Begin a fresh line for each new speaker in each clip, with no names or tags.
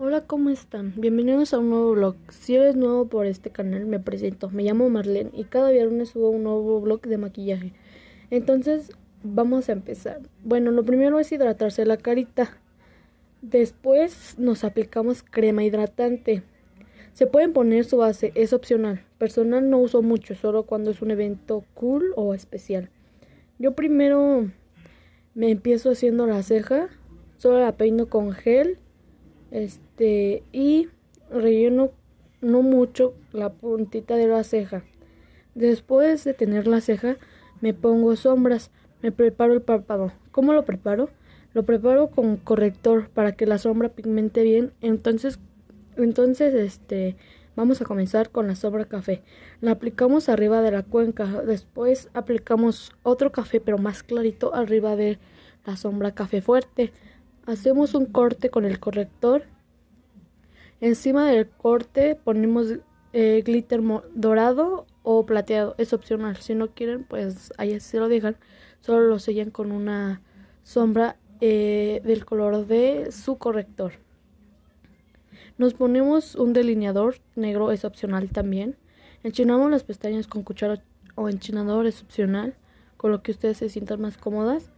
Hola, ¿cómo están? Bienvenidos a un nuevo vlog. Si eres nuevo por este canal, me presento. Me llamo Marlene y cada viernes subo un nuevo vlog de maquillaje. Entonces, vamos a empezar. Bueno, lo primero es hidratarse la carita. Después nos aplicamos crema hidratante. Se pueden poner su base, es opcional. Personal no uso mucho, solo cuando es un evento cool o especial. Yo primero me empiezo haciendo la ceja, solo la peino con gel este, y relleno no mucho la puntita de la ceja. Después de tener la ceja, me pongo sombras, me preparo el párpado. ¿Cómo lo preparo? Lo preparo con corrector para que la sombra pigmente bien. Entonces, entonces este, vamos a comenzar con la sombra café. La aplicamos arriba de la cuenca. Después aplicamos otro café, pero más clarito, arriba de la sombra café fuerte. Hacemos un corte con el corrector. Encima del corte ponemos eh, glitter dorado o plateado. Es opcional. Si no quieren, pues ahí se lo dejan. Solo lo sellan con una sombra eh, del color de su corrector. Nos ponemos un delineador negro, es opcional también. Enchinamos las pestañas con cuchara o enchinador, es opcional, con lo que ustedes se sientan más cómodas.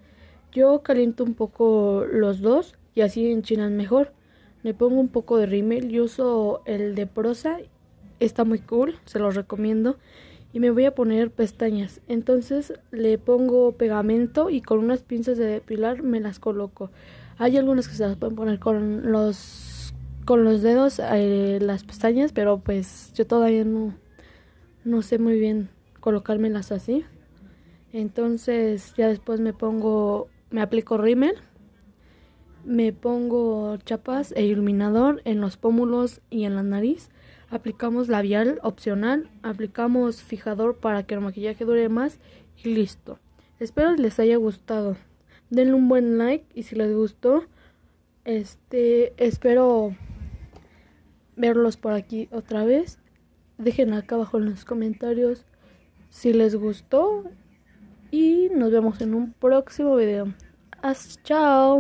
Yo caliento un poco los dos y así enchinan mejor. Le pongo un poco de rímel, yo uso el de prosa, está muy cool, se los recomiendo. Y me voy a poner pestañas. Entonces le pongo pegamento y con unas pinzas de depilar me las coloco. Hay algunas que se las pueden poner con los con los dedos eh, las pestañas, pero pues yo todavía no no sé muy bien colocármelas así. Entonces ya después me pongo me aplico rímel, me pongo chapas e iluminador en los pómulos y en la nariz. Aplicamos labial opcional, aplicamos fijador para que el maquillaje dure más y listo. Espero les haya gustado. Denle un buen like y si les gustó, este espero verlos por aquí otra vez. Dejen acá abajo en los comentarios si les gustó y nos vemos en un próximo video. Hasta chao.